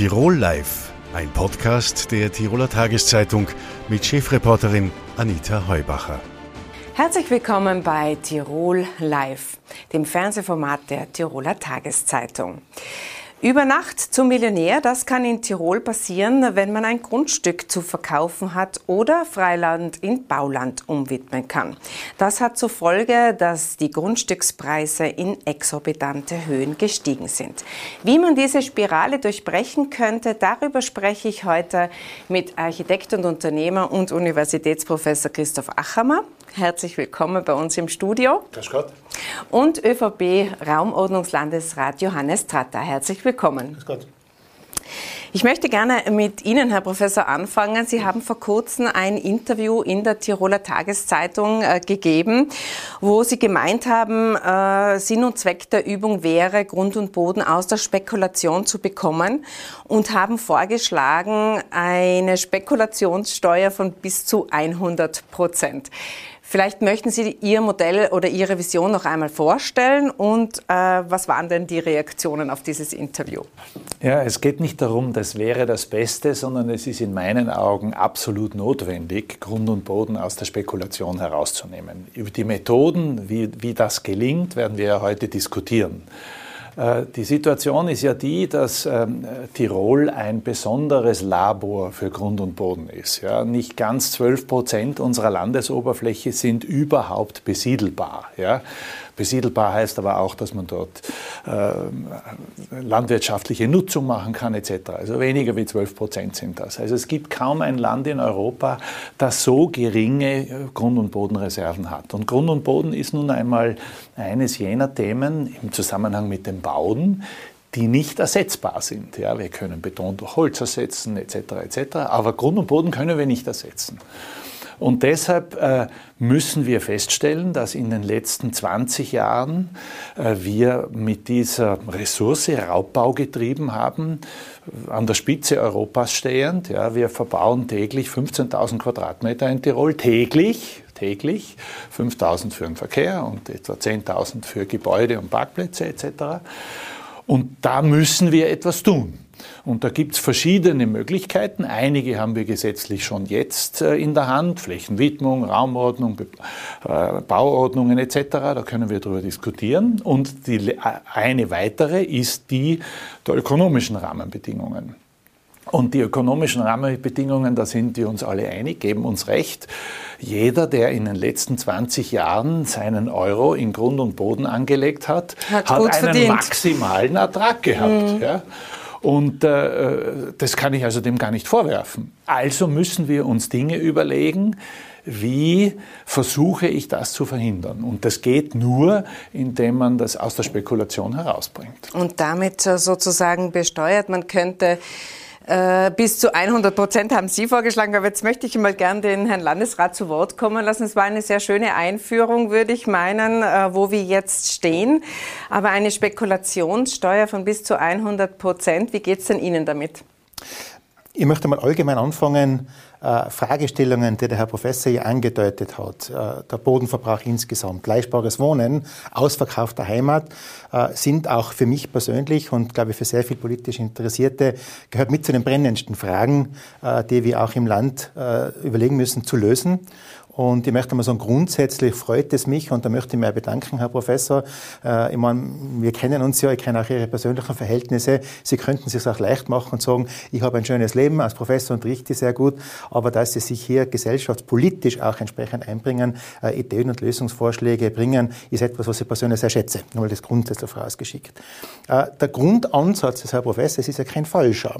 Tirol Live, ein Podcast der Tiroler Tageszeitung mit Chefreporterin Anita Heubacher. Herzlich willkommen bei Tirol Live, dem Fernsehformat der Tiroler Tageszeitung. Über Nacht zum Millionär, das kann in Tirol passieren, wenn man ein Grundstück zu verkaufen hat oder Freiland in Bauland umwidmen kann. Das hat zur Folge, dass die Grundstückspreise in exorbitante Höhen gestiegen sind. Wie man diese Spirale durchbrechen könnte, darüber spreche ich heute mit Architekt und Unternehmer und Universitätsprofessor Christoph Achammer. Herzlich willkommen bei uns im Studio. Grüß Gott. Und ÖVP-Raumordnungslandesrat Johannes Tratter. Herzlich willkommen. Grüß Gott. Ich möchte gerne mit Ihnen, Herr Professor, anfangen. Sie haben vor kurzem ein Interview in der Tiroler Tageszeitung äh, gegeben, wo Sie gemeint haben, äh, Sinn und Zweck der Übung wäre, Grund und Boden aus der Spekulation zu bekommen und haben vorgeschlagen, eine Spekulationssteuer von bis zu 100 Prozent. Vielleicht möchten Sie Ihr Modell oder Ihre Vision noch einmal vorstellen und äh, was waren denn die Reaktionen auf dieses Interview? Ja, es geht nicht darum, das wäre das Beste, sondern es ist in meinen Augen absolut notwendig, Grund und Boden aus der Spekulation herauszunehmen. Über die Methoden, wie, wie das gelingt, werden wir ja heute diskutieren. Äh, die Situation ist ja die, dass ähm, Tirol ein besonderes Labor für Grund und Boden ist. Ja, nicht ganz 12 Prozent unserer Landesoberfläche sind überhaupt besiedelbar. Ja. Besiedelbar heißt aber auch, dass man dort äh, landwirtschaftliche Nutzung machen kann etc. Also weniger wie 12 Prozent sind das. Also es gibt kaum ein Land in Europa, das so geringe äh, Grund- und Bodenreserven hat. Und Grund und Boden ist nun einmal eines jener Themen im Zusammenhang mit dem Bauen, die nicht ersetzbar sind. Ja, wir können Beton durch Holz ersetzen etc. etc. Aber Grund und Boden können wir nicht ersetzen. Und deshalb äh, müssen wir feststellen, dass in den letzten 20 Jahren äh, wir mit dieser Ressource Raubbau getrieben haben, an der Spitze Europas stehend. Ja, wir verbauen täglich 15.000 Quadratmeter in Tirol, täglich, täglich, 5.000 für den Verkehr und etwa 10.000 für Gebäude und Parkplätze etc. Und da müssen wir etwas tun. Und da gibt es verschiedene Möglichkeiten. Einige haben wir gesetzlich schon jetzt äh, in der Hand. Flächenwidmung, Raumordnung, äh, Bauordnungen etc. Da können wir darüber diskutieren. Und die, eine weitere ist die der ökonomischen Rahmenbedingungen. Und die ökonomischen Rahmenbedingungen, da sind wir uns alle einig, geben uns recht. Jeder, der in den letzten 20 Jahren seinen Euro in Grund und Boden angelegt hat, hat, hat einen verdient. maximalen Ertrag gehabt. Mhm. Ja. Und äh, das kann ich also dem gar nicht vorwerfen. Also müssen wir uns Dinge überlegen, wie versuche ich das zu verhindern? Und das geht nur, indem man das aus der Spekulation herausbringt. Und damit sozusagen besteuert, man könnte äh, bis zu 100 Prozent haben Sie vorgeschlagen, aber jetzt möchte ich mal gern den Herrn Landesrat zu Wort kommen lassen. Es war eine sehr schöne Einführung, würde ich meinen, äh, wo wir jetzt stehen. Aber eine Spekulationssteuer von bis zu 100 Prozent, wie geht es denn Ihnen damit? Ich möchte mal allgemein anfangen, äh, Fragestellungen, die der Herr Professor hier angedeutet hat, äh, der Bodenverbrauch insgesamt, leistbares Wohnen, Ausverkauf der Heimat, äh, sind auch für mich persönlich und glaube ich für sehr viele politisch Interessierte, gehört mit zu den brennendsten Fragen, äh, die wir auch im Land äh, überlegen müssen zu lösen. Und ich möchte mal sagen, grundsätzlich freut es mich und da möchte ich mich bedanken, Herr Professor. Äh, ich meine, wir kennen uns ja, ich kenne auch Ihre persönlichen Verhältnisse. Sie könnten es sich auch leicht machen und sagen, ich habe ein schönes Leben als Professor und richte sehr gut, aber dass Sie sich hier gesellschaftspolitisch auch entsprechend einbringen, äh, Ideen und Lösungsvorschläge bringen, ist etwas, was ich persönlich sehr schätze. Nur das grundsätzlich vorausgeschickt. Äh, der Grundansatz des Herrn Professors ist ja kein falscher.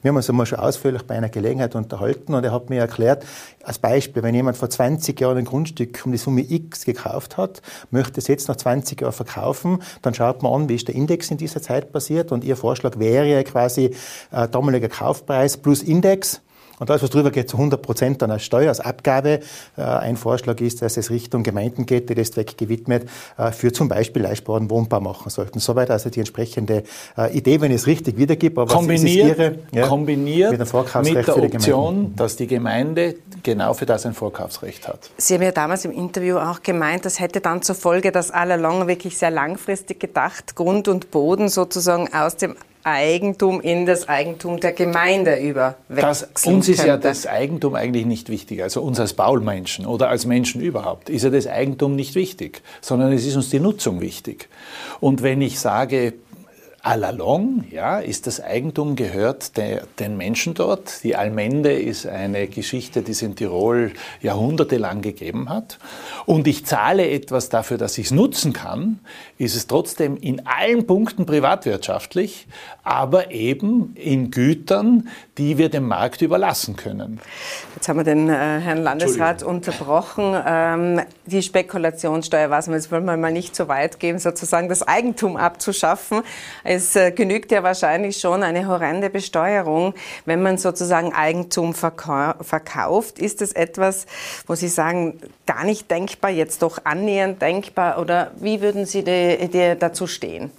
Wir haben uns einmal schon ausführlich bei einer Gelegenheit unterhalten und er hat mir erklärt, als Beispiel, wenn jemand vor 20 Jahren ein Grundstück um die Summe X gekauft hat, möchte es jetzt nach 20 Jahren verkaufen, dann schaut man an, wie ist der Index in dieser Zeit passiert und Ihr Vorschlag wäre quasi äh, damaliger Kaufpreis plus Index und alles, was drüber geht, zu 100 Prozent dann als Steuer, als Abgabe. Äh, ein Vorschlag ist, dass es Richtung Gemeinden geht, die das Zweck gewidmet äh, für zum Beispiel leistbaren Wohnbau machen sollten. Soweit also die entsprechende äh, Idee, wenn ich es richtig wiedergebe. Aber kombiniert, Ihre, ja, kombiniert mit, mit der Option, dass die Gemeinde genau für das ein Vorkaufsrecht hat. Sie haben ja damals im Interview auch gemeint, das hätte dann zur Folge, dass all along wirklich sehr langfristig gedacht Grund und Boden sozusagen aus dem Eigentum in das Eigentum der Gemeinde überwechseln das, Uns ist könnte. ja das Eigentum eigentlich nicht wichtig. Also uns als Baulmenschen oder als Menschen überhaupt ist ja das Eigentum nicht wichtig, sondern es ist uns die Nutzung wichtig. Und wenn ich sage, à la longue, ja, ist das Eigentum gehört der, den Menschen dort. Die Almende ist eine Geschichte, die es in Tirol jahrhundertelang gegeben hat. Und ich zahle etwas dafür, dass ich es nutzen kann, ist es trotzdem in allen Punkten privatwirtschaftlich, aber eben in Gütern, die wir dem Markt überlassen können. Jetzt haben wir den äh, Herrn Landesrat unterbrochen. Ähm, die Spekulationssteuer, was wir jetzt wollen wir mal nicht so weit gehen, sozusagen das Eigentum abzuschaffen. Es äh, genügt ja wahrscheinlich schon eine horrende Besteuerung, wenn man sozusagen Eigentum verkauft. Ist das etwas, wo Sie sagen, gar nicht denkbar, jetzt doch annähernd denkbar oder wie würden Sie dazu stehen?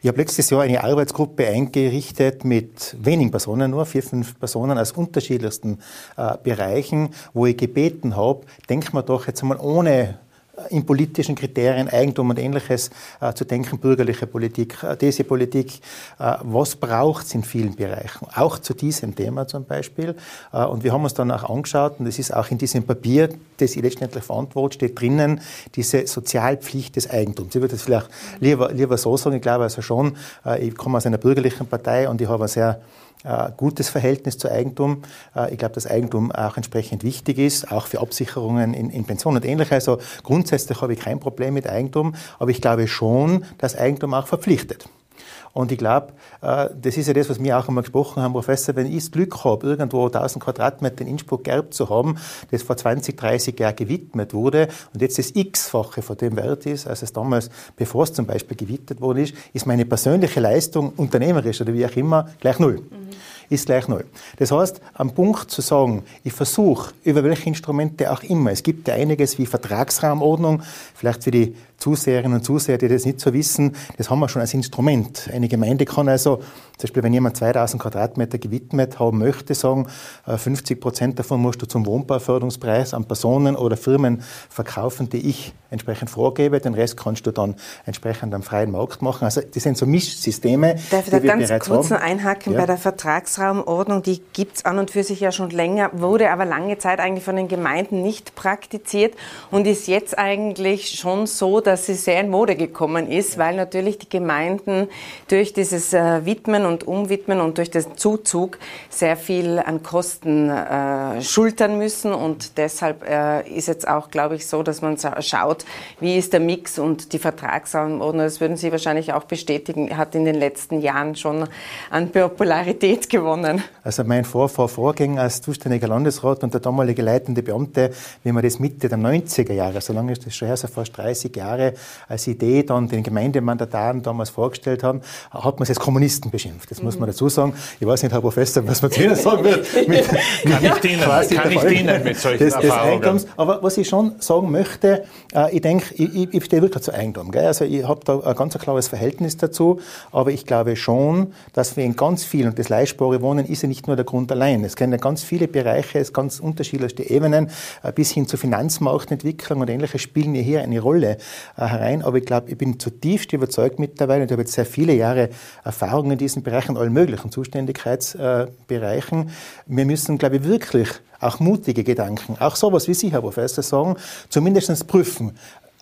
Ich habe letztes Jahr eine Arbeitsgruppe eingerichtet mit wenigen Personen, nur vier, fünf Personen aus unterschiedlichsten äh, Bereichen, wo ich gebeten habe, denkt man doch jetzt einmal ohne in politischen Kriterien, Eigentum und ähnliches äh, zu denken, bürgerliche Politik, äh, diese Politik, äh, was braucht es in vielen Bereichen, auch zu diesem Thema zum Beispiel. Äh, und wir haben uns dann auch angeschaut, und das ist auch in diesem Papier, das ich letztendlich verantworte, steht drinnen, diese Sozialpflicht des Eigentums. Ich würde das vielleicht lieber, lieber so sagen, ich glaube also schon, äh, ich komme aus einer bürgerlichen Partei und ich habe sehr gutes Verhältnis zu Eigentum. Äh, ich glaube, dass Eigentum auch entsprechend wichtig ist, auch für Absicherungen in, in Pensionen und ähnliches. Also grundsätzlich habe ich kein Problem mit Eigentum, aber ich glaube schon, dass Eigentum auch verpflichtet. Und ich glaube, äh, das ist ja das, was wir auch einmal gesprochen haben, Professor, wenn ich das Glück habe, irgendwo 1000 Quadratmeter in Innsbruck geerbt zu haben, das vor 20, 30 Jahren gewidmet wurde und jetzt das x-fache von dem Wert ist, als es damals, bevor es zum Beispiel gewidmet worden ist, ist meine persönliche Leistung, unternehmerisch oder wie auch immer, gleich null. Mhm ist gleich null. Das heißt, am Punkt zu sagen, ich versuche, über welche Instrumente auch immer, es gibt ja einiges wie Vertragsraumordnung, vielleicht für die Zuseherinnen und Zuseher, die das nicht so wissen, das haben wir schon als Instrument. Eine Gemeinde kann also, zum Beispiel, wenn jemand 2000 Quadratmeter gewidmet haben möchte, sagen, 50 äh, Prozent davon musst du zum Wohnbauförderungspreis an Personen oder Firmen verkaufen, die ich entsprechend vorgebe. Den Rest kannst du dann entsprechend am freien Markt machen. Also, das sind so Mischsysteme. Darf ich da ganz kurz noch einhaken ja. bei der Vertragsraumordnung? Die gibt es an und für sich ja schon länger, wurde aber lange Zeit eigentlich von den Gemeinden nicht praktiziert und ist jetzt eigentlich schon so, dass sie sehr in Mode gekommen ist, weil natürlich die Gemeinden durch dieses äh, Widmen und Umwidmen und durch den Zuzug sehr viel an Kosten äh, schultern müssen. Und deshalb äh, ist jetzt auch, glaube ich, so, dass man schaut, wie ist der Mix und die Vertragsanordnung. Das würden Sie wahrscheinlich auch bestätigen, hat in den letzten Jahren schon an Popularität gewonnen. Also mein Vorfahr Vorgänger als zuständiger Landesrat und der damalige leitende Beamte, wie man das Mitte der 90er Jahre, so lange ist das schon her, so fast 30 Jahre, als Idee dann den Gemeindemandataren damals vorgestellt haben, hat man es als Kommunisten beschimpft. Das mhm. muss man dazu sagen. Ich weiß nicht, Herr Professor, was man zu Ihnen sagen wird. Mit, kann ich dienen, kann ich dienen mit solchen des, des Einkommens. Aber was ich schon sagen möchte, äh, ich denke, ich, ich, ich stehe wirklich zu Eigentum. Gell? Also ich habe da ein ganz klares Verhältnis dazu, aber ich glaube schon, dass wir in ganz vielen, und das leistbare Wohnen ist ja nicht nur der Grund allein, es kennen ja ganz viele Bereiche, es ganz unterschiedlichste Ebenen, äh, bis hin zur Finanzmarktentwicklung und ähnliches spielen hier eine Rolle. Äh, herein. Aber ich glaube, ich bin zutiefst überzeugt mittlerweile, und habe jetzt sehr viele Jahre Erfahrung in diesem Bereich, in allen möglichen Zuständigkeitsbereichen. Wir müssen, glaube ich, wirklich auch mutige Gedanken, auch sowas wie Sie, Herr Professor, sagen, zumindest prüfen.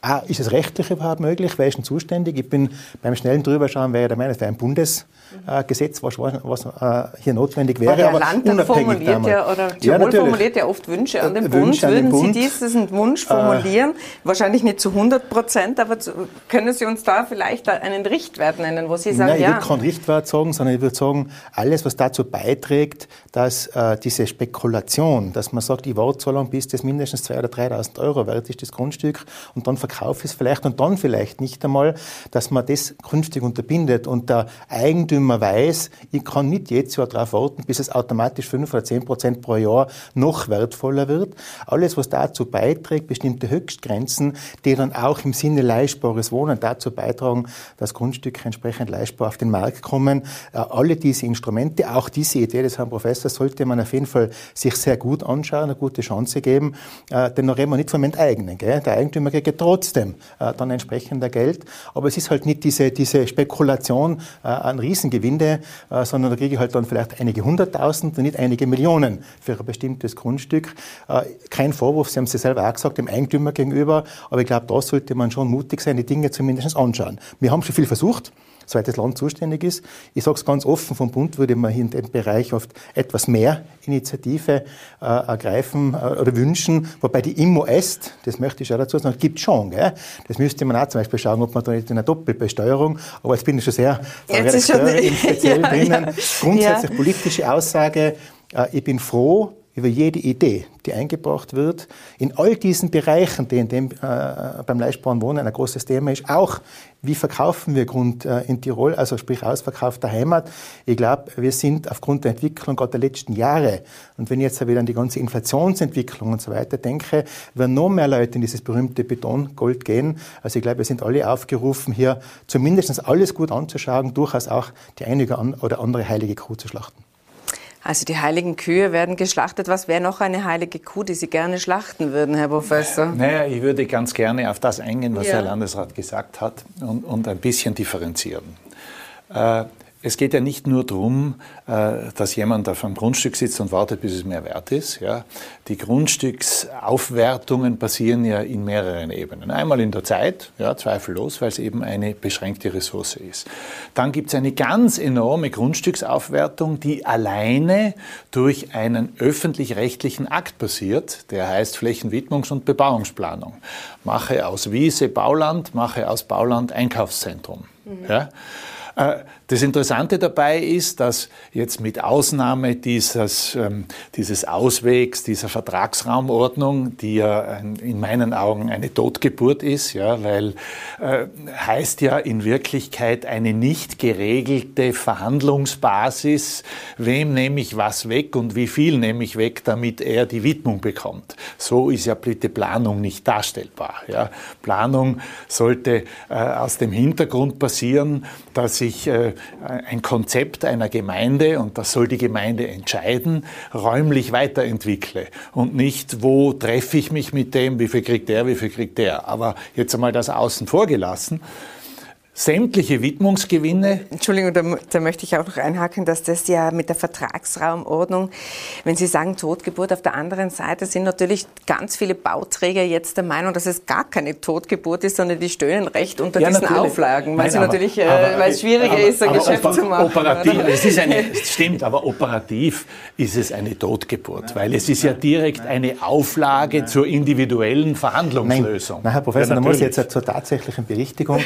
Ah, ist es rechtlich überhaupt möglich? Wer ist denn zuständig? Ich bin beim schnellen Drüberschauen, wäre der Meinung, es wäre ein Bundesgesetz, was, was äh, hier notwendig wäre. Aber der Landtag formuliert ja, oder Tirol ja, formuliert ja oft Wünsche an den Bund. An den Würden Sie diesen Wunsch äh, formulieren? Äh, Wahrscheinlich nicht zu 100 Prozent, aber zu, können Sie uns da vielleicht einen Richtwert nennen, wo Sie sagen, Nein, ich ja. würde keinen Richtwert sagen, sondern ich würde sagen, alles, was dazu beiträgt, dass äh, diese Spekulation, dass man sagt, ich warte so lange, bis das mindestens 2.000 oder 3.000 Euro wert ist, das Grundstück, und dann verkaufe Kauf ist vielleicht und dann vielleicht nicht einmal, dass man das künftig unterbindet und der Eigentümer weiß, ich kann nicht jedes Jahr darauf warten, bis es automatisch 5 oder 10 Prozent pro Jahr noch wertvoller wird. Alles, was dazu beiträgt, bestimmte Höchstgrenzen, die dann auch im Sinne leistbares Wohnen dazu beitragen, dass Grundstücke entsprechend leistbar auf den Markt kommen. Äh, alle diese Instrumente, auch diese Idee des Herrn Professors, sollte man auf jeden Fall sich sehr gut anschauen, eine gute Chance geben. Äh, denn noch reden wir nicht vom Enteignen. Gell? Der Eigentümer kriegt trotzdem äh, dann entsprechender Geld. Aber es ist halt nicht diese, diese Spekulation äh, an Riesengewinde, äh, sondern da kriege ich halt dann vielleicht einige hunderttausend und nicht einige Millionen für ein bestimmtes Grundstück. Äh, kein Vorwurf, Sie haben es ja selber auch gesagt, dem Eigentümer gegenüber, aber ich glaube, da sollte man schon mutig sein, die Dinge zumindest anschauen. Wir haben schon viel versucht soweit das Land zuständig ist. Ich sage es ganz offen, vom Bund würde man hier in dem Bereich oft etwas mehr Initiative äh, ergreifen äh, oder wünschen, wobei die Immo Est, das möchte ich auch dazu sagen, gibt schon. Gell? Das müsste man auch zum Beispiel schauen, ob man da nicht in einer Doppelbesteuerung, aber jetzt bin ich schon sehr jetzt schon, speziell ja, drinnen. Ja. Grundsätzlich politische Aussage, äh, ich bin froh, über jede Idee, die eingebracht wird, in all diesen Bereichen, die in dem, äh, beim leistbaren Wohnen ein großes Thema ist, auch wie verkaufen wir Grund äh, in Tirol, also sprich Ausverkauf der Heimat. Ich glaube, wir sind aufgrund der Entwicklung gerade der letzten Jahre, und wenn ich jetzt wieder an die ganze Inflationsentwicklung und so weiter denke, werden noch mehr Leute in dieses berühmte Betongold gehen. Also ich glaube, wir sind alle aufgerufen, hier zumindest alles gut anzuschauen, durchaus auch die eine oder andere heilige Kuh zu schlachten. Also die heiligen Kühe werden geschlachtet. Was wäre noch eine heilige Kuh, die Sie gerne schlachten würden, Herr Professor? Naja, ich würde ganz gerne auf das eingehen, was ja. der Landesrat gesagt hat und, und ein bisschen differenzieren. Äh, es geht ja nicht nur darum, äh, dass jemand auf einem Grundstück sitzt und wartet, bis es mehr wert ist. Die Grundstücksaufwertungen passieren ja in mehreren Ebenen. Einmal in der Zeit, ja, zweifellos, weil es eben eine beschränkte Ressource ist. Dann gibt es eine ganz enorme Grundstücksaufwertung, die alleine durch einen öffentlich-rechtlichen Akt passiert, der heißt Flächenwidmungs- und Bebauungsplanung. Mache aus Wiese Bauland, mache aus Bauland Einkaufszentrum. Mhm. Ja? Äh, das Interessante dabei ist, dass jetzt mit Ausnahme dieses, ähm, dieses Auswegs, dieser Vertragsraumordnung, die ja in meinen Augen eine Totgeburt ist, ja, weil äh, heißt ja in Wirklichkeit eine nicht geregelte Verhandlungsbasis, wem nehme ich was weg und wie viel nehme ich weg, damit er die Widmung bekommt. So ist ja bitte Planung nicht darstellbar. Ja. Planung sollte äh, aus dem Hintergrund passieren, dass ich äh, ein Konzept einer Gemeinde, und das soll die Gemeinde entscheiden, räumlich weiterentwickle und nicht, wo treffe ich mich mit dem, wie viel kriegt der, wie viel kriegt der. Aber jetzt einmal das außen vor gelassen sämtliche Widmungsgewinne. Entschuldigung, da, da, möchte ich auch noch einhaken, dass das ja mit der Vertragsraumordnung, wenn Sie sagen Totgeburt, auf der anderen Seite sind natürlich ganz viele Bauträger jetzt der Meinung, dass es gar keine Totgeburt ist, sondern die stöhnen recht unter ja, diesen natürlich. Auflagen, weil, Nein, sie aber, natürlich, äh, aber, weil es schwieriger aber, ist, ein Geschäft zu machen. Operativ, es ist eine, es stimmt, aber operativ ist es eine Totgeburt, weil es ist ja direkt eine Auflage zur individuellen Verhandlungslösung. Nein, Nein Herr Professor, ja, da muss ich jetzt zur tatsächlichen Berichtigung.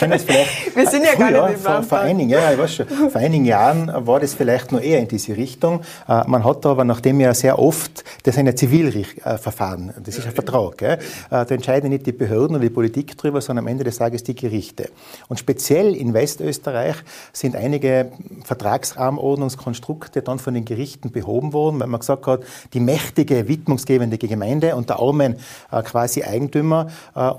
Äh, da, Wir sind ja früher, gar nicht vor, vor, einigen, ja, ich weiß schon, vor einigen Jahren war das vielleicht nur eher in diese Richtung. Äh, man hat aber, nachdem ja sehr oft, das sind ja Zivilverfahren, das ist ein Vertrag, gell? Äh, da entscheiden nicht die Behörden oder die Politik drüber, sondern am Ende des Tages die Gerichte. Und speziell in Westösterreich sind einige Vertragsrahmenordnungskonstrukte dann von den Gerichten behoben worden, weil man gesagt hat, die mächtige, widmungsgebende Gemeinde und der armen äh, quasi Eigentümer.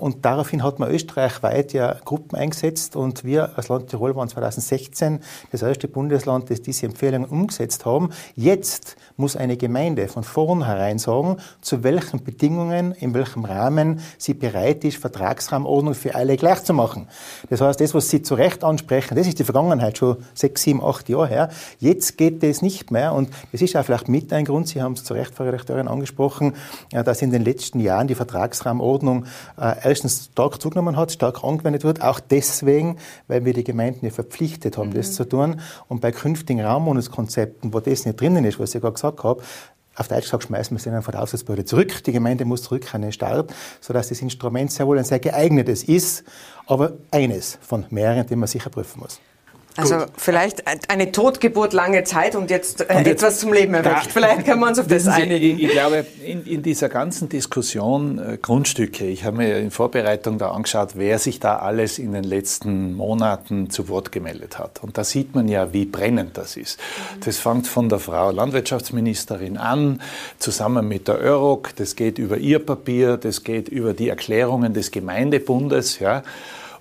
Und daraufhin hat man österreichweit ja Gruppen eingesetzt, eingesetzt und wir als Land Tirol waren 2016 das erste Bundesland, das diese Empfehlungen umgesetzt haben. Jetzt muss eine Gemeinde von vornherein sagen, zu welchen Bedingungen, in welchem Rahmen sie bereit ist, Vertragsrahmenordnung für alle gleich zu machen. Das heißt, das, was Sie zu Recht ansprechen, das ist die Vergangenheit schon sechs, sieben, acht Jahre her. Jetzt geht das nicht mehr und das ist auch vielleicht mit ein Grund, Sie haben es zu Recht, Frau Redakteurin, angesprochen, dass in den letzten Jahren die Vertragsrahmenordnung äh, erstens stark zugenommen hat, stark angewendet wird, auch deswegen, weil wir die Gemeinden ja verpflichtet haben, mhm. das zu tun. Und bei künftigen Raumwohnungskonzepten, wo das nicht drinnen ist, was ich gerade gesagt habe, auf Deutsch gesagt, schmeißen wir es dann von der Aufsichtsbehörde zurück. Die Gemeinde muss zurück an den Start, sodass das Instrument sehr wohl ein sehr geeignetes ist, aber eines von mehreren, die man sicher prüfen muss. Also Gut. vielleicht eine Totgeburt lange Zeit und jetzt, äh, und jetzt etwas zum Leben erweckt. Vielleicht können wir uns auf das einigen. Ich, ich glaube, in, in, dieser ganzen Diskussion äh, Grundstücke, ich habe mir in Vorbereitung da angeschaut, wer sich da alles in den letzten Monaten zu Wort gemeldet hat. Und da sieht man ja, wie brennend das ist. Mhm. Das fängt von der Frau Landwirtschaftsministerin an, zusammen mit der ÖROG, das geht über ihr Papier, das geht über die Erklärungen des Gemeindebundes, ja.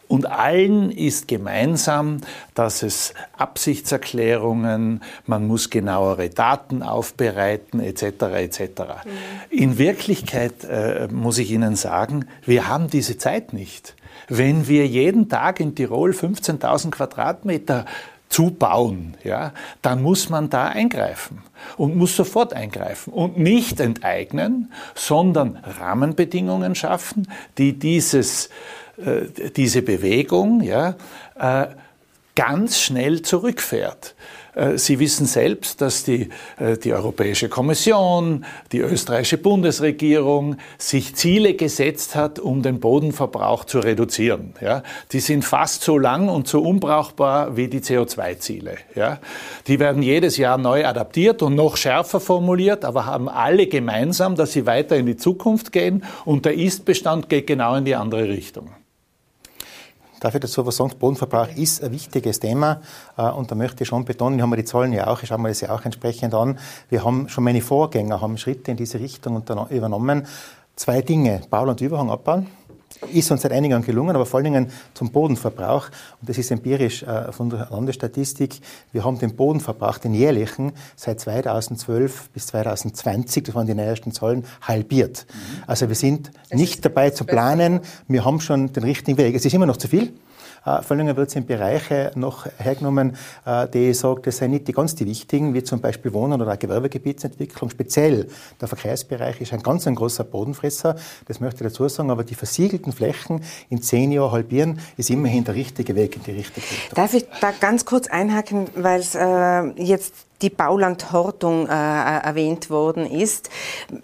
Und allen ist gemeinsam, dass es Absichtserklärungen, man muss genauere Daten aufbereiten, etc. etc. Mhm. In Wirklichkeit äh, muss ich Ihnen sagen, wir haben diese Zeit nicht. Wenn wir jeden Tag in Tirol 15.000 Quadratmeter zubauen, ja, dann muss man da eingreifen und muss sofort eingreifen und nicht enteignen, sondern Rahmenbedingungen schaffen, die dieses, äh, diese Bewegung ja, äh, ganz schnell zurückfährt. Äh, Sie wissen selbst, dass die, die Europäische Kommission, die österreichische Bundesregierung sich Ziele gesetzt hat, um den Bodenverbrauch zu reduzieren. Ja, die sind fast so lang und so unbrauchbar wie die CO2-Ziele. Ja, die werden jedes Jahr neu adaptiert und noch schärfer formuliert, aber haben alle gemeinsam, dass sie weiter in die Zukunft gehen und der Ist-Bestand geht genau in die andere Richtung. Ich was sagen? Bodenverbrauch ist ein wichtiges Thema äh, und da möchte ich schon betonen, haben wir die Zahlen ja auch, ich schaue mir das ja auch entsprechend an. Wir haben schon meine Vorgänger haben Schritte in diese Richtung übernommen. Zwei Dinge, Bau- und Überhang abbauen ist uns seit einigen Jahren gelungen, aber vor allen Dingen zum Bodenverbrauch. Und das ist empirisch äh, von der Landesstatistik. Wir haben den Bodenverbrauch, den jährlichen, seit 2012 bis 2020, das waren die neuesten Zahlen, halbiert. Mhm. Also wir sind nicht dabei zu planen. Wir haben schon den richtigen Weg. Es ist immer noch zu viel. Äh, vor allem wird es in Bereiche noch hergenommen, äh, die ich sage, das sind nicht die ganz die wichtigen, wie zum Beispiel Wohnen- oder Gewerbegebietsentwicklung. Speziell der Verkehrsbereich ist ein ganz ein großer Bodenfresser, das möchte ich dazu sagen, aber die versiegelten Flächen in zehn Jahren halbieren, ist immerhin der richtige Weg in die richtige Richtung. Darf ich da ganz kurz einhaken, weil es äh, jetzt die Baulandhortung äh, erwähnt worden ist.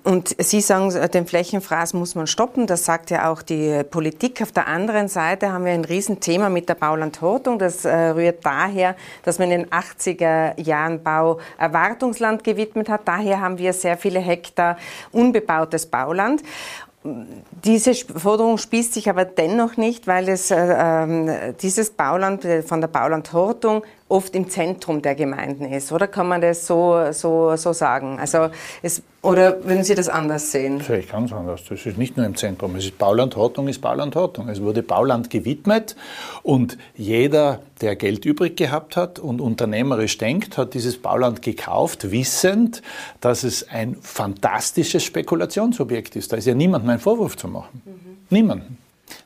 Und Sie sagen, den Flächenfraß muss man stoppen. Das sagt ja auch die Politik. Auf der anderen Seite haben wir ein Riesenthema mit der Baulandhortung. Das äh, rührt daher, dass man in den 80er Jahren Bauerwartungsland gewidmet hat. Daher haben wir sehr viele Hektar unbebautes Bauland. Diese Forderung spießt sich aber dennoch nicht, weil es, äh, äh, dieses Bauland äh, von der Baulandhortung oft im Zentrum der Gemeinden ist, oder kann man das so, so, so sagen? Also es, oder würden Sie das anders sehen? Das sehe ich ganz anders. Das ist nicht nur im Zentrum. Es ist Baulandhortung, ist Baulandhortung. Es wurde Bauland gewidmet und jeder, der Geld übrig gehabt hat und unternehmerisch denkt, hat dieses Bauland gekauft, wissend, dass es ein fantastisches Spekulationsobjekt ist. Da ist ja niemandem ein Vorwurf zu machen. Mhm. Niemandem.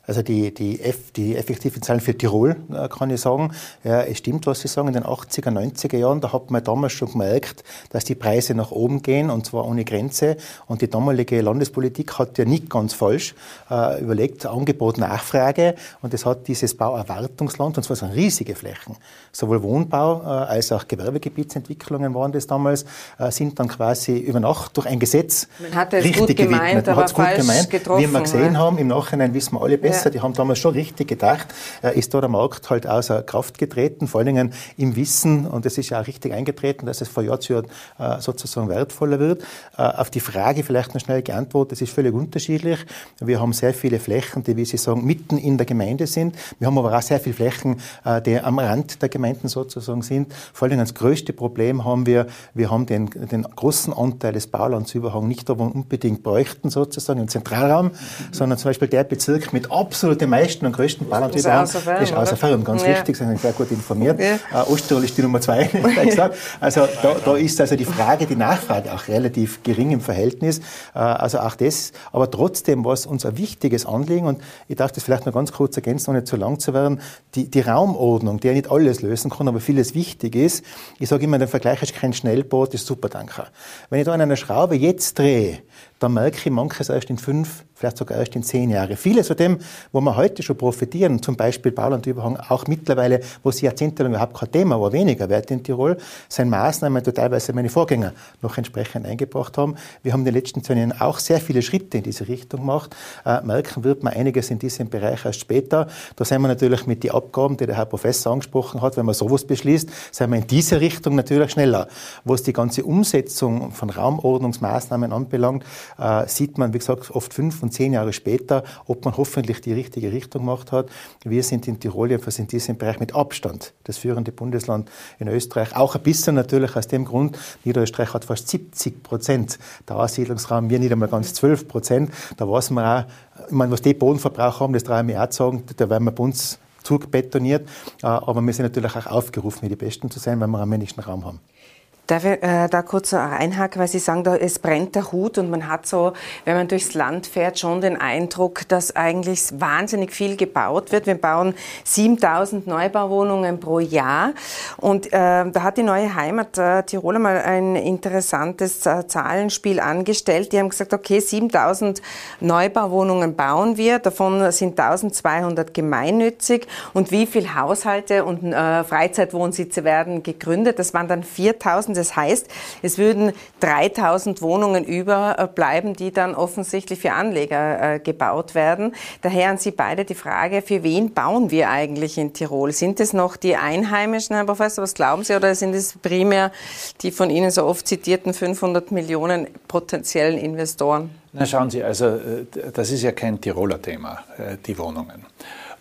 Also die, die, F, die effektiven Zahlen für Tirol, äh, kann ich sagen. Ja, es stimmt, was Sie sagen. In den 80er, 90er Jahren, da hat man damals schon gemerkt, dass die Preise nach oben gehen und zwar ohne Grenze. Und die damalige Landespolitik hat ja nicht ganz falsch äh, überlegt, Angebot, Nachfrage. Und es hat dieses Bauerwartungsland, und zwar so riesige Flächen, sowohl Wohnbau äh, als auch Gewerbegebietsentwicklungen waren das damals, äh, sind dann quasi über Nacht durch ein Gesetz Man hat es richtig gut gemeint, gewidmet. Man aber falsch gemeint. getroffen. Wie wir gesehen ja. haben, im Nachhinein wissen wir alle besser, besser. Die haben damals schon richtig gedacht. Äh, ist da der Markt halt außer Kraft getreten, vor allen Dingen im Wissen, und es ist ja auch richtig eingetreten, dass es von Jahr zu Jahr äh, sozusagen wertvoller wird. Äh, auf die Frage vielleicht noch schnell geantwortet, es ist völlig unterschiedlich. Wir haben sehr viele Flächen, die, wie Sie sagen, mitten in der Gemeinde sind. Wir haben aber auch sehr viele Flächen, die am Rand der Gemeinden sozusagen sind. Vor allen Dingen das größte Problem haben wir, wir haben den, den großen Anteil des Baulandsüberhangs nicht da, wo wir unbedingt bräuchten sozusagen im Zentralraum, mhm. sondern zum Beispiel der Bezirk mit ab absolut den meisten und größten Ballerntypen ist außer Ferm, ganz ja. wichtig, sind sehr gut informiert. Ja. Äh, Osttirol ist die Nummer zwei, Also da, da, ist also die Frage, die Nachfrage auch relativ gering im Verhältnis. Äh, also auch das, aber trotzdem war es uns ein wichtiges Anliegen und ich darf das vielleicht noch ganz kurz ergänzen, ohne zu lang zu werden. Die, die Raumordnung, die ja nicht alles lösen kann, aber vieles wichtig ist. Ich sage immer, der Vergleich ist kein Schnellboot, ist Supertanker. Wenn ich da an einer Schraube jetzt drehe, dann merke ich manches erst in fünf, vielleicht sogar erst in zehn Jahren. Vieles von dem, wo wir heute schon profitieren, zum Beispiel Baulandüberhang, auch mittlerweile, wo es jahrzehntelang überhaupt kein Thema war, weniger wert in Tirol, sind Maßnahmen, die teilweise meine Vorgänger noch entsprechend eingebracht haben. Wir haben in den letzten zehn Jahren auch sehr viele Schritte in diese Richtung gemacht. Äh, merken wird man einiges in diesem Bereich erst später. Da sind wir natürlich mit den Abgaben, die der Herr Professor angesprochen hat, wenn man sowas beschließt, sind wir in diese Richtung natürlich schneller. Was die ganze Umsetzung von Raumordnungsmaßnahmen anbelangt, äh, sieht man, wie gesagt, oft fünf und zehn Jahre später, ob man hoffentlich die richtige Richtung gemacht hat. Wir sind in Tirol jedenfalls in diesem Bereich mit Abstand das führende Bundesland in Österreich. Auch ein bisschen natürlich aus dem Grund, Niederösterreich hat fast 70 Prozent der Aussiedlungsraum, wir nicht einmal ganz 12 Prozent. Da weiß man auch, ich meine, was die Bodenverbrauch haben, das traue ich auch sagen, da werden wir bei uns Zug betoniert. Aber wir sind natürlich auch aufgerufen, die Besten zu sein, weil wir am wenigsten Raum haben. Darf ich äh, da kurz einhaken, weil Sie sagen, da, es brennt der Hut und man hat so, wenn man durchs Land fährt, schon den Eindruck, dass eigentlich wahnsinnig viel gebaut wird. Wir bauen 7000 Neubauwohnungen pro Jahr und äh, da hat die neue Heimat äh, Tirol mal ein interessantes äh, Zahlenspiel angestellt. Die haben gesagt, okay, 7000 Neubauwohnungen bauen wir, davon sind 1200 gemeinnützig und wie viele Haushalte und äh, Freizeitwohnsitze werden gegründet? Das waren dann 4000 das heißt, es würden 3000 Wohnungen überbleiben, die dann offensichtlich für Anleger äh, gebaut werden. Daher an Sie beide die Frage, für wen bauen wir eigentlich in Tirol? Sind es noch die Einheimischen, Herr Professor, was glauben Sie, oder sind es primär die von Ihnen so oft zitierten 500 Millionen potenziellen Investoren? Na schauen Sie, also äh, das ist ja kein Tiroler Thema, äh, die Wohnungen.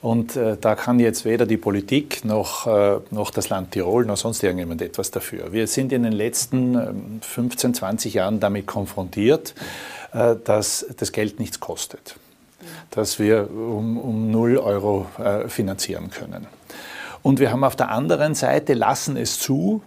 Und äh, da kann jetzt weder die Politik noch, äh, noch das Land Tirol noch sonst irgendjemand etwas dafür. Wir sind in den letzten äh, 15, 20 Jahren damit konfrontiert, äh, dass das Geld nichts kostet, dass wir um, um 0 Euro äh, finanzieren können. Und wir haben auf der anderen Seite, lassen es zu,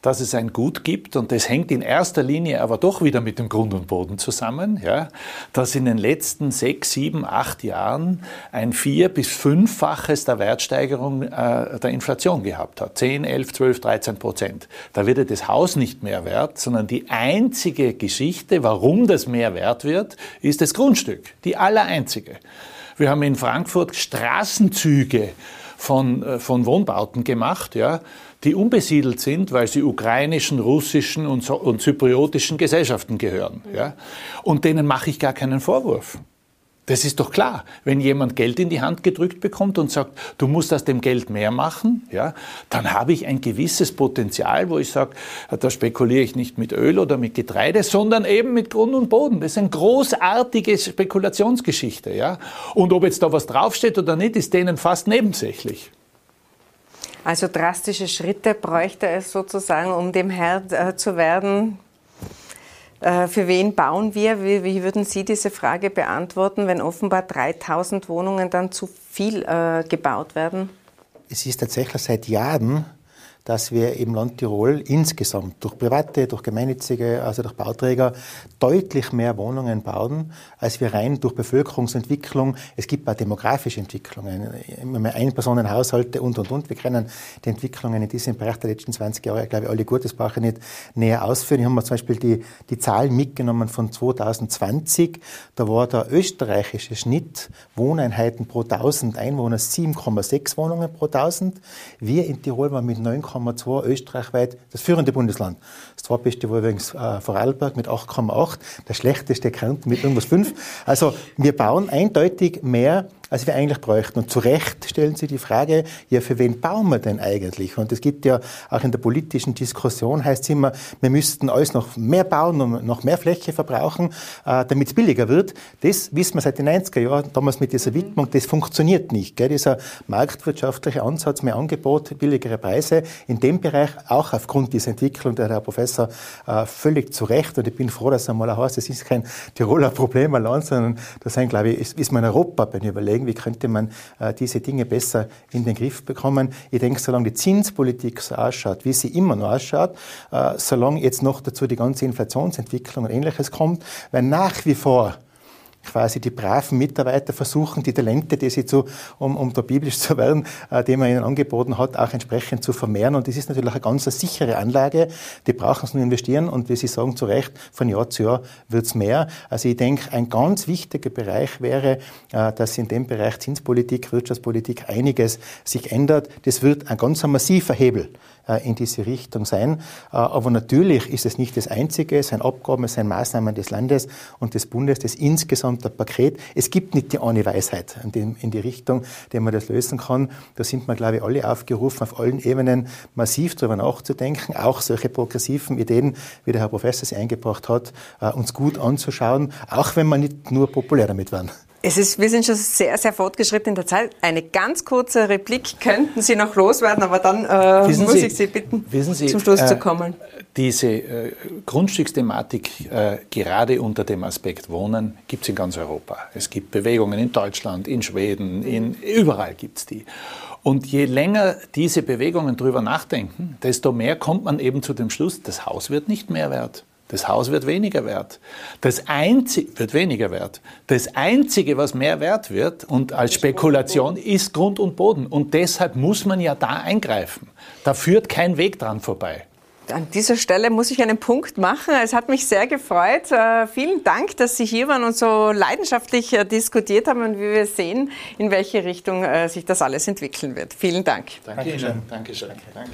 dass es ein Gut gibt und das hängt in erster Linie aber doch wieder mit dem Grund und Boden zusammen, ja, dass in den letzten sechs, sieben, acht Jahren ein vier- bis fünffaches der Wertsteigerung äh, der Inflation gehabt hat. 10, 11, 12, 13 Prozent. Da wird das Haus nicht mehr wert, sondern die einzige Geschichte, warum das mehr wert wird, ist das Grundstück. Die allereinzige. Wir haben in Frankfurt Straßenzüge von, äh, von Wohnbauten gemacht, ja, die unbesiedelt sind, weil sie ukrainischen, russischen und, und zypriotischen Gesellschaften gehören. Ja? Und denen mache ich gar keinen Vorwurf. Das ist doch klar. Wenn jemand Geld in die Hand gedrückt bekommt und sagt, du musst aus dem Geld mehr machen, ja, dann habe ich ein gewisses Potenzial, wo ich sage, da spekuliere ich nicht mit Öl oder mit Getreide, sondern eben mit Grund und Boden. Das ist eine großartige Spekulationsgeschichte. Ja. Und ob jetzt da was draufsteht oder nicht, ist denen fast nebensächlich. Also drastische Schritte bräuchte es sozusagen, um dem Herr äh, zu werden. Äh, für wen bauen wir? Wie, wie, würden Sie diese Frage beantworten, wenn offenbar 3000 Wohnungen dann zu viel äh, gebaut werden? Es ist tatsächlich seit Jahren dass wir im Land Tirol insgesamt durch private, durch gemeinnützige, also durch Bauträger deutlich mehr Wohnungen bauen, als wir rein durch Bevölkerungsentwicklung. Es gibt auch demografische Entwicklungen, immer mehr Einpersonenhaushalte und, und, und. Wir kennen die Entwicklungen in diesem Bereich der letzten 20 Jahre, glaube ich, alle gut. Das brauche ich nicht näher ausführen. Ich habe mir zum Beispiel die, die Zahlen mitgenommen von 2020. Da war der österreichische Schnitt Wohneinheiten pro 1000 Einwohner 7,6 Wohnungen pro 1000. Wir in Tirol waren mit 9, 8,2 österreichweit das führende Bundesland. Das zweitbeste war übrigens äh, Vorarlberg mit 8,8, der schlechteste Kärnten mit irgendwas 5. Also wir bauen eindeutig mehr als wir eigentlich bräuchten. Und zu Recht stellen Sie die Frage, ja, für wen bauen wir denn eigentlich? Und es gibt ja auch in der politischen Diskussion, heißt es immer, wir müssten alles noch mehr bauen und noch mehr Fläche verbrauchen, äh, damit es billiger wird. Das wissen wir seit den 90er Jahren, damals mit dieser Widmung, das funktioniert nicht. Gell? Dieser marktwirtschaftliche Ansatz, mehr Angebot, billigere Preise, in dem Bereich auch aufgrund dieser Entwicklung, der Herr Professor äh, völlig zu Recht, und ich bin froh, dass er mal heißt, es ist kein Tiroler Problem allein, sondern das sind, glaube ich, ist, ist man in Europa beim Überlegen, überlegen, wie könnte man äh, diese Dinge besser in den Griff bekommen. Ich denke, solange die Zinspolitik so ausschaut, wie sie immer noch ausschaut, äh, solange jetzt noch dazu die ganze Inflationsentwicklung und Ähnliches kommt, weil nach wie vor quasi die braven Mitarbeiter versuchen, die Talente, die sie zu, um, um da biblisch zu werden, äh, die man ihnen angeboten hat, auch entsprechend zu vermehren. Und das ist natürlich eine ganz sichere Anlage. Die brauchen es nur investieren und wie Sie sagen zu Recht, von Jahr zu Jahr wird es mehr. Also ich denke, ein ganz wichtiger Bereich wäre, äh, dass in dem Bereich Zinspolitik, Wirtschaftspolitik einiges sich ändert. Das wird ein ganz massiver Hebel in diese Richtung sein. Äh, aber natürlich ist es nicht das Einzige, es sind Abgaben, es sind Maßnahmen des Landes und des Bundes, das insgesamte Paket. Es gibt nicht die eine Weisheit in die Richtung, die man das lösen kann. Da sind wir, glaube ich, alle aufgerufen, auf allen Ebenen massiv darüber nachzudenken, auch solche progressiven Ideen, wie der Herr Professor sie eingebracht hat, äh, uns gut anzuschauen, auch wenn wir nicht nur populär damit werden. Es ist, wir sind schon sehr, sehr fortgeschritten in der Zeit. Eine ganz kurze Replik könnten Sie noch loswerden, aber dann äh, muss Sie, ich Sie bitten, Sie, zum Schluss äh, zu kommen. Diese äh, Grundstücksthematik, äh, gerade unter dem Aspekt Wohnen, gibt es in ganz Europa. Es gibt Bewegungen in Deutschland, in Schweden, in, überall gibt es die. Und je länger diese Bewegungen drüber nachdenken, desto mehr kommt man eben zu dem Schluss, das Haus wird nicht mehr wert. Das Haus wird weniger wert. Das Einzige wird weniger wert. Das Einzige, was mehr wert wird und als Spekulation, ist Grund und Boden. Und deshalb muss man ja da eingreifen. Da führt kein Weg dran vorbei. An dieser Stelle muss ich einen Punkt machen. Es hat mich sehr gefreut. Äh, vielen Dank, dass Sie hier waren und so leidenschaftlich äh, diskutiert haben und wie wir sehen, in welche Richtung äh, sich das alles entwickeln wird. Vielen Dank. Danke Ihnen. Dankeschön. Danke.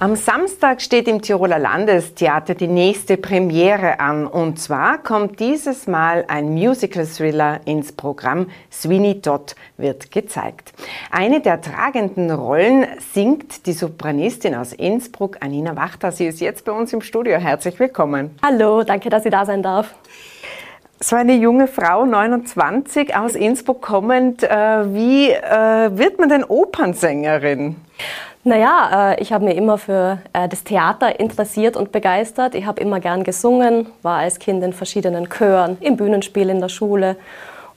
Am Samstag steht im Tiroler Landestheater die nächste Premiere an. Und zwar kommt dieses Mal ein Musical-Thriller ins Programm. Sweeney Todd wird gezeigt. Eine der tragenden Rollen singt die Sopranistin aus Innsbruck, Anina Wachter. Sie ist jetzt bei uns im Studio. Herzlich willkommen. Hallo, danke, dass ich da sein darf. So eine junge Frau, 29, aus Innsbruck kommend. Äh, wie äh, wird man denn Opernsängerin? Naja, äh, ich habe mir immer für äh, das Theater interessiert und begeistert. Ich habe immer gern gesungen, war als Kind in verschiedenen Chören, im Bühnenspiel in der Schule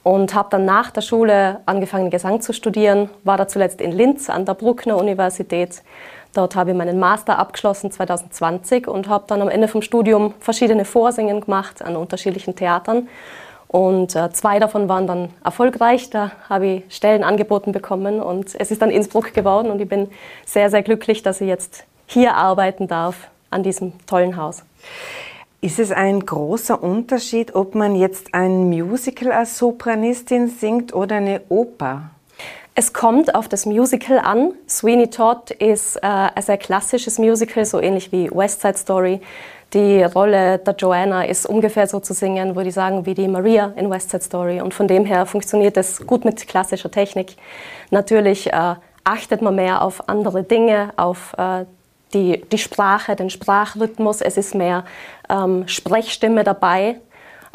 und habe dann nach der Schule angefangen, Gesang zu studieren. War da zuletzt in Linz an der Bruckner Universität. Dort habe ich meinen Master abgeschlossen 2020 und habe dann am Ende vom Studium verschiedene Vorsingen gemacht an unterschiedlichen Theatern und äh, zwei davon waren dann erfolgreich. Da habe ich Stellen angeboten bekommen und es ist dann Innsbruck geworden. Und ich bin sehr, sehr glücklich, dass ich jetzt hier arbeiten darf an diesem tollen Haus. Ist es ein großer Unterschied, ob man jetzt ein Musical als Sopranistin singt oder eine Oper? Es kommt auf das Musical an. Sweeney Todd ist äh, ein sehr klassisches Musical, so ähnlich wie West Side Story. Die Rolle der Joanna ist ungefähr so zu singen, würde ich sagen, wie die Maria in West Side Story. Und von dem her funktioniert es gut mit klassischer Technik. Natürlich äh, achtet man mehr auf andere Dinge, auf äh, die, die Sprache, den Sprachrhythmus. Es ist mehr ähm, Sprechstimme dabei.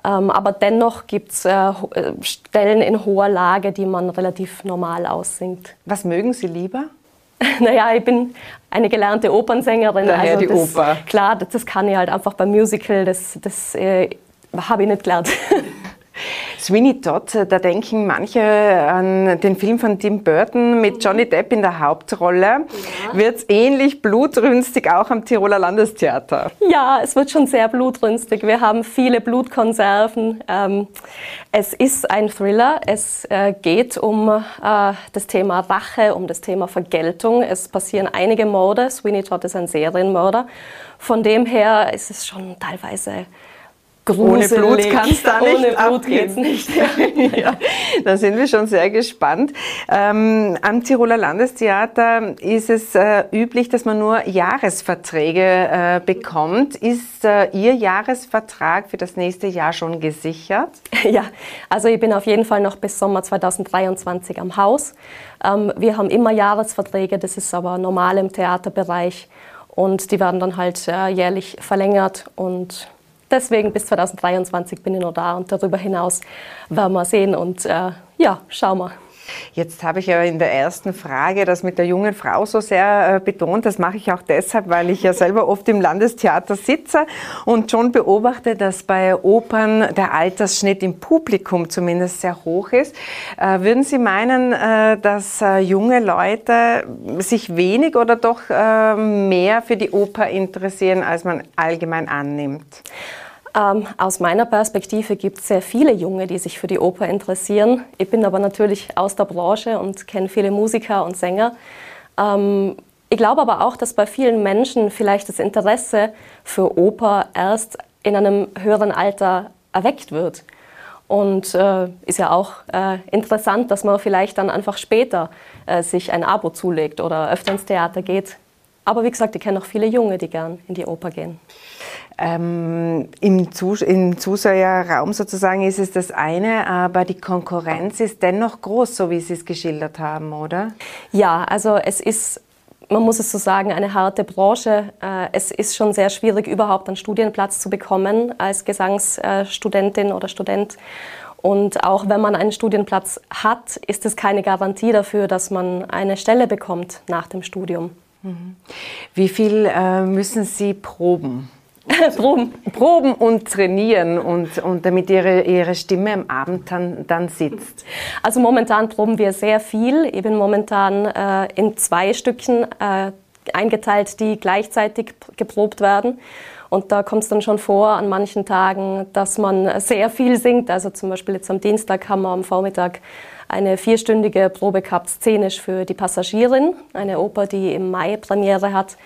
Ähm, aber dennoch gibt es äh, Stellen in hoher Lage, die man relativ normal aussingt. Was mögen Sie lieber? Naja, ich bin eine gelernte Opernsängerin. Daher also die das, Oper. Klar, das, das, kann ich halt einfach beim Musical, das, das äh, habe ich nicht gelernt. Sweeney Todd, da denken manche an den Film von Tim Burton mit Johnny Depp in der Hauptrolle. Ja. Wird es ähnlich blutrünstig auch am Tiroler Landestheater? Ja, es wird schon sehr blutrünstig. Wir haben viele Blutkonserven. Ähm, es ist ein Thriller. Es äh, geht um äh, das Thema Rache, um das Thema Vergeltung. Es passieren einige Morde. Sweeney Todd ist ein Serienmörder. Von dem her ist es schon teilweise Gruselig. Ohne Blut kann es da nicht Ohne Blut geht's nicht. ja, da sind wir schon sehr gespannt. Ähm, am Tiroler Landestheater ist es äh, üblich, dass man nur Jahresverträge äh, bekommt. Ist äh, Ihr Jahresvertrag für das nächste Jahr schon gesichert? Ja, also ich bin auf jeden Fall noch bis Sommer 2023 am Haus. Ähm, wir haben immer Jahresverträge, das ist aber normal im Theaterbereich und die werden dann halt äh, jährlich verlängert und deswegen bis 2023 bin ich noch da und darüber hinaus werden wir sehen und äh, ja, schauen wir. Jetzt habe ich ja in der ersten Frage das mit der jungen Frau so sehr äh, betont. Das mache ich auch deshalb, weil ich ja selber oft im Landestheater sitze und schon beobachte, dass bei Opern der Altersschnitt im Publikum zumindest sehr hoch ist. Äh, würden Sie meinen, äh, dass junge Leute sich wenig oder doch mehr für die Oper interessieren, als man allgemein annimmt? Ähm, aus meiner Perspektive gibt es sehr viele Junge, die sich für die Oper interessieren. Ich bin aber natürlich aus der Branche und kenne viele Musiker und Sänger. Ähm, ich glaube aber auch, dass bei vielen Menschen vielleicht das Interesse für Oper erst in einem höheren Alter erweckt wird. Und äh, ist ja auch äh, interessant, dass man vielleicht dann einfach später äh, sich ein Abo zulegt oder öfter ins Theater geht. Aber wie gesagt, ich kenne auch viele Junge, die gern in die Oper gehen. Ähm, im, Zus Im Zuseherraum sozusagen ist es das eine, aber die Konkurrenz ist dennoch groß, so wie Sie es geschildert haben, oder? Ja, also es ist man muss es so sagen, eine harte Branche. Äh, es ist schon sehr schwierig, überhaupt einen Studienplatz zu bekommen als Gesangsstudentin oder Student. Und auch wenn man einen Studienplatz hat, ist es keine Garantie dafür, dass man eine Stelle bekommt nach dem Studium. Mhm. Wie viel äh, müssen Sie proben? proben. proben und trainieren und, und damit ihre, ihre Stimme am Abend dann, dann sitzt? Also momentan proben wir sehr viel. Bin momentan äh, in zwei Stücken äh, eingeteilt, die gleichzeitig geprobt werden. Und da kommt es dann schon vor an manchen Tagen, dass man sehr viel singt. Also zum Beispiel jetzt am Dienstag haben wir am Vormittag eine vierstündige Probe gehabt, szenisch für die Passagierin, eine Oper, die im Mai Premiere hat.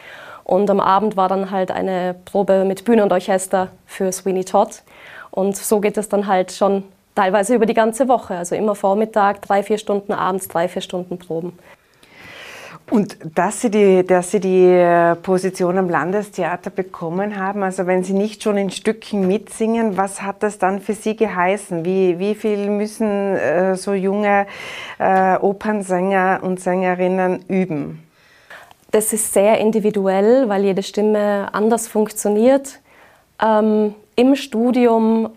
Und am Abend war dann halt eine Probe mit Bühne und Orchester für Sweeney Todd. Und so geht es dann halt schon teilweise über die ganze Woche. Also immer Vormittag, drei, vier Stunden, abends drei, vier Stunden Proben. Und dass Sie, die, dass Sie die äh, Position am Landestheater bekommen haben, also wenn Sie nicht schon in Stücken mitsingen, was hat das dann für Sie geheißen? Wie, wie viel müssen äh, so junge äh, Opernsänger und Sängerinnen üben? Das ist sehr individuell, weil jede Stimme anders funktioniert. Ähm, Im Studium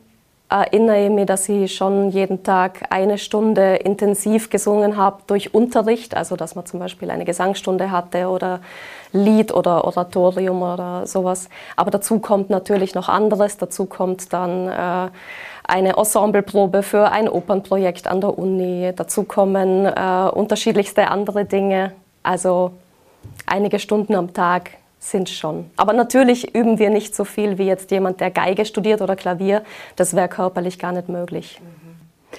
erinnere ich mich, dass ich schon jeden Tag eine Stunde intensiv gesungen habe durch Unterricht, also dass man zum Beispiel eine Gesangsstunde hatte oder Lied oder Oratorium oder sowas. Aber dazu kommt natürlich noch anderes. Dazu kommt dann äh, eine Ensembleprobe für ein Opernprojekt an der Uni. Dazu kommen äh, unterschiedlichste andere Dinge. Also einige Stunden am Tag sind schon. Aber natürlich üben wir nicht so viel wie jetzt jemand, der Geige studiert oder Klavier. Das wäre körperlich gar nicht möglich. Mhm.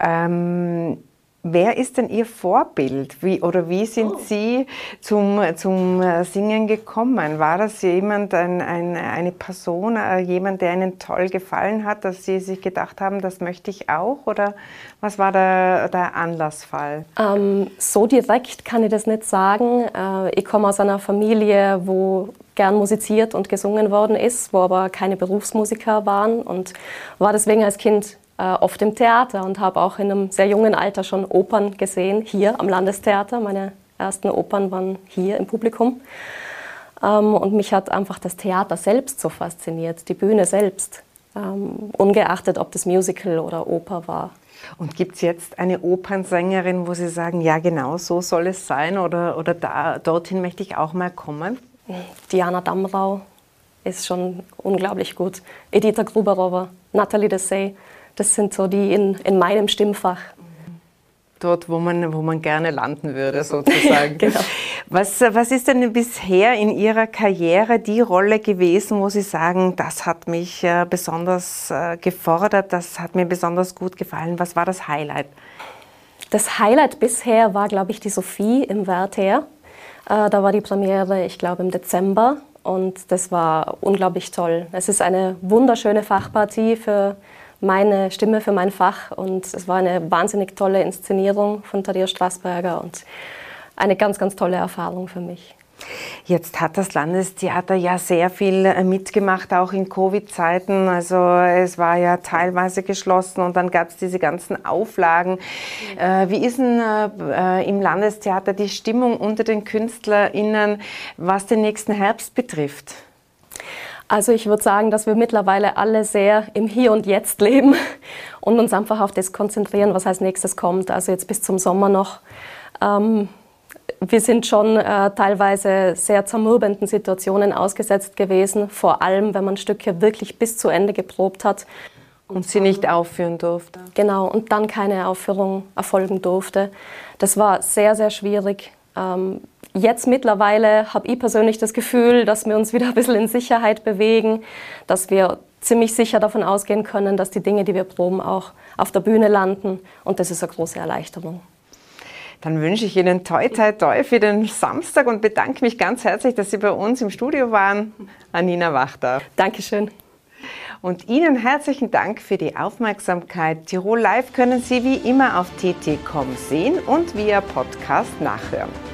Ähm Wer ist denn Ihr Vorbild? Wie, oder wie sind oh. Sie zum, zum äh, Singen gekommen? War das jemand, ein, ein, eine Person, äh, jemand, der Ihnen toll gefallen hat, dass Sie sich gedacht haben, das möchte ich auch? Oder was war der, der Anlassfall? Ähm, so direkt kann ich das nicht sagen. Äh, ich komme aus einer Familie, wo gern musiziert und gesungen worden ist, wo aber keine Berufsmusiker waren und war deswegen als Kind oft im Theater und habe auch in einem sehr jungen Alter schon Opern gesehen, hier am Landestheater. Meine ersten Opern waren hier im Publikum. Ähm, und mich hat einfach das Theater selbst so fasziniert, die Bühne selbst, ähm, ungeachtet ob das Musical oder Oper war. Und gibt es jetzt eine Opernsängerin, wo Sie sagen, ja genau so soll es sein oder, oder da, dorthin möchte ich auch mal kommen? Diana Damrau ist schon unglaublich gut. Edita Gruberova, Nathalie Dessay, das sind so die in, in meinem Stimmfach. Dort, wo man, wo man gerne landen würde, sozusagen. genau. was, was ist denn bisher in Ihrer Karriere die Rolle gewesen, wo Sie sagen, das hat mich äh, besonders äh, gefordert, das hat mir besonders gut gefallen? Was war das Highlight? Das Highlight bisher war, glaube ich, die Sophie im Werther. Äh, da war die Premiere, ich glaube, im Dezember und das war unglaublich toll. Es ist eine wunderschöne Fachpartie für meine Stimme für mein Fach. Und es war eine wahnsinnig tolle Inszenierung von Thaddeus Strassberger und eine ganz, ganz tolle Erfahrung für mich. Jetzt hat das Landestheater ja sehr viel äh, mitgemacht, auch in Covid-Zeiten. Also es war ja teilweise geschlossen und dann gab es diese ganzen Auflagen. Äh, wie ist denn äh, im Landestheater die Stimmung unter den KünstlerInnen, was den nächsten Herbst betrifft? Also ich würde sagen, dass wir mittlerweile alle sehr im Hier und Jetzt leben und uns einfach auf das konzentrieren, was als nächstes kommt. Also jetzt bis zum Sommer noch. Ähm, wir sind schon äh, teilweise sehr zermürbenden Situationen ausgesetzt gewesen, vor allem wenn man Stücke wirklich bis zu Ende geprobt hat. Und sie nicht aufführen durfte. Genau, und dann keine Aufführung erfolgen durfte. Das war sehr, sehr schwierig. Ähm, Jetzt mittlerweile habe ich persönlich das Gefühl, dass wir uns wieder ein bisschen in Sicherheit bewegen, dass wir ziemlich sicher davon ausgehen können, dass die Dinge, die wir proben, auch auf der Bühne landen. Und das ist eine große Erleichterung. Dann wünsche ich Ihnen toi toi toi für den Samstag und bedanke mich ganz herzlich, dass Sie bei uns im Studio waren. Anina Wachter. Dankeschön. Und Ihnen herzlichen Dank für die Aufmerksamkeit. Tirol Live können Sie wie immer auf tt.com sehen und via Podcast nachhören.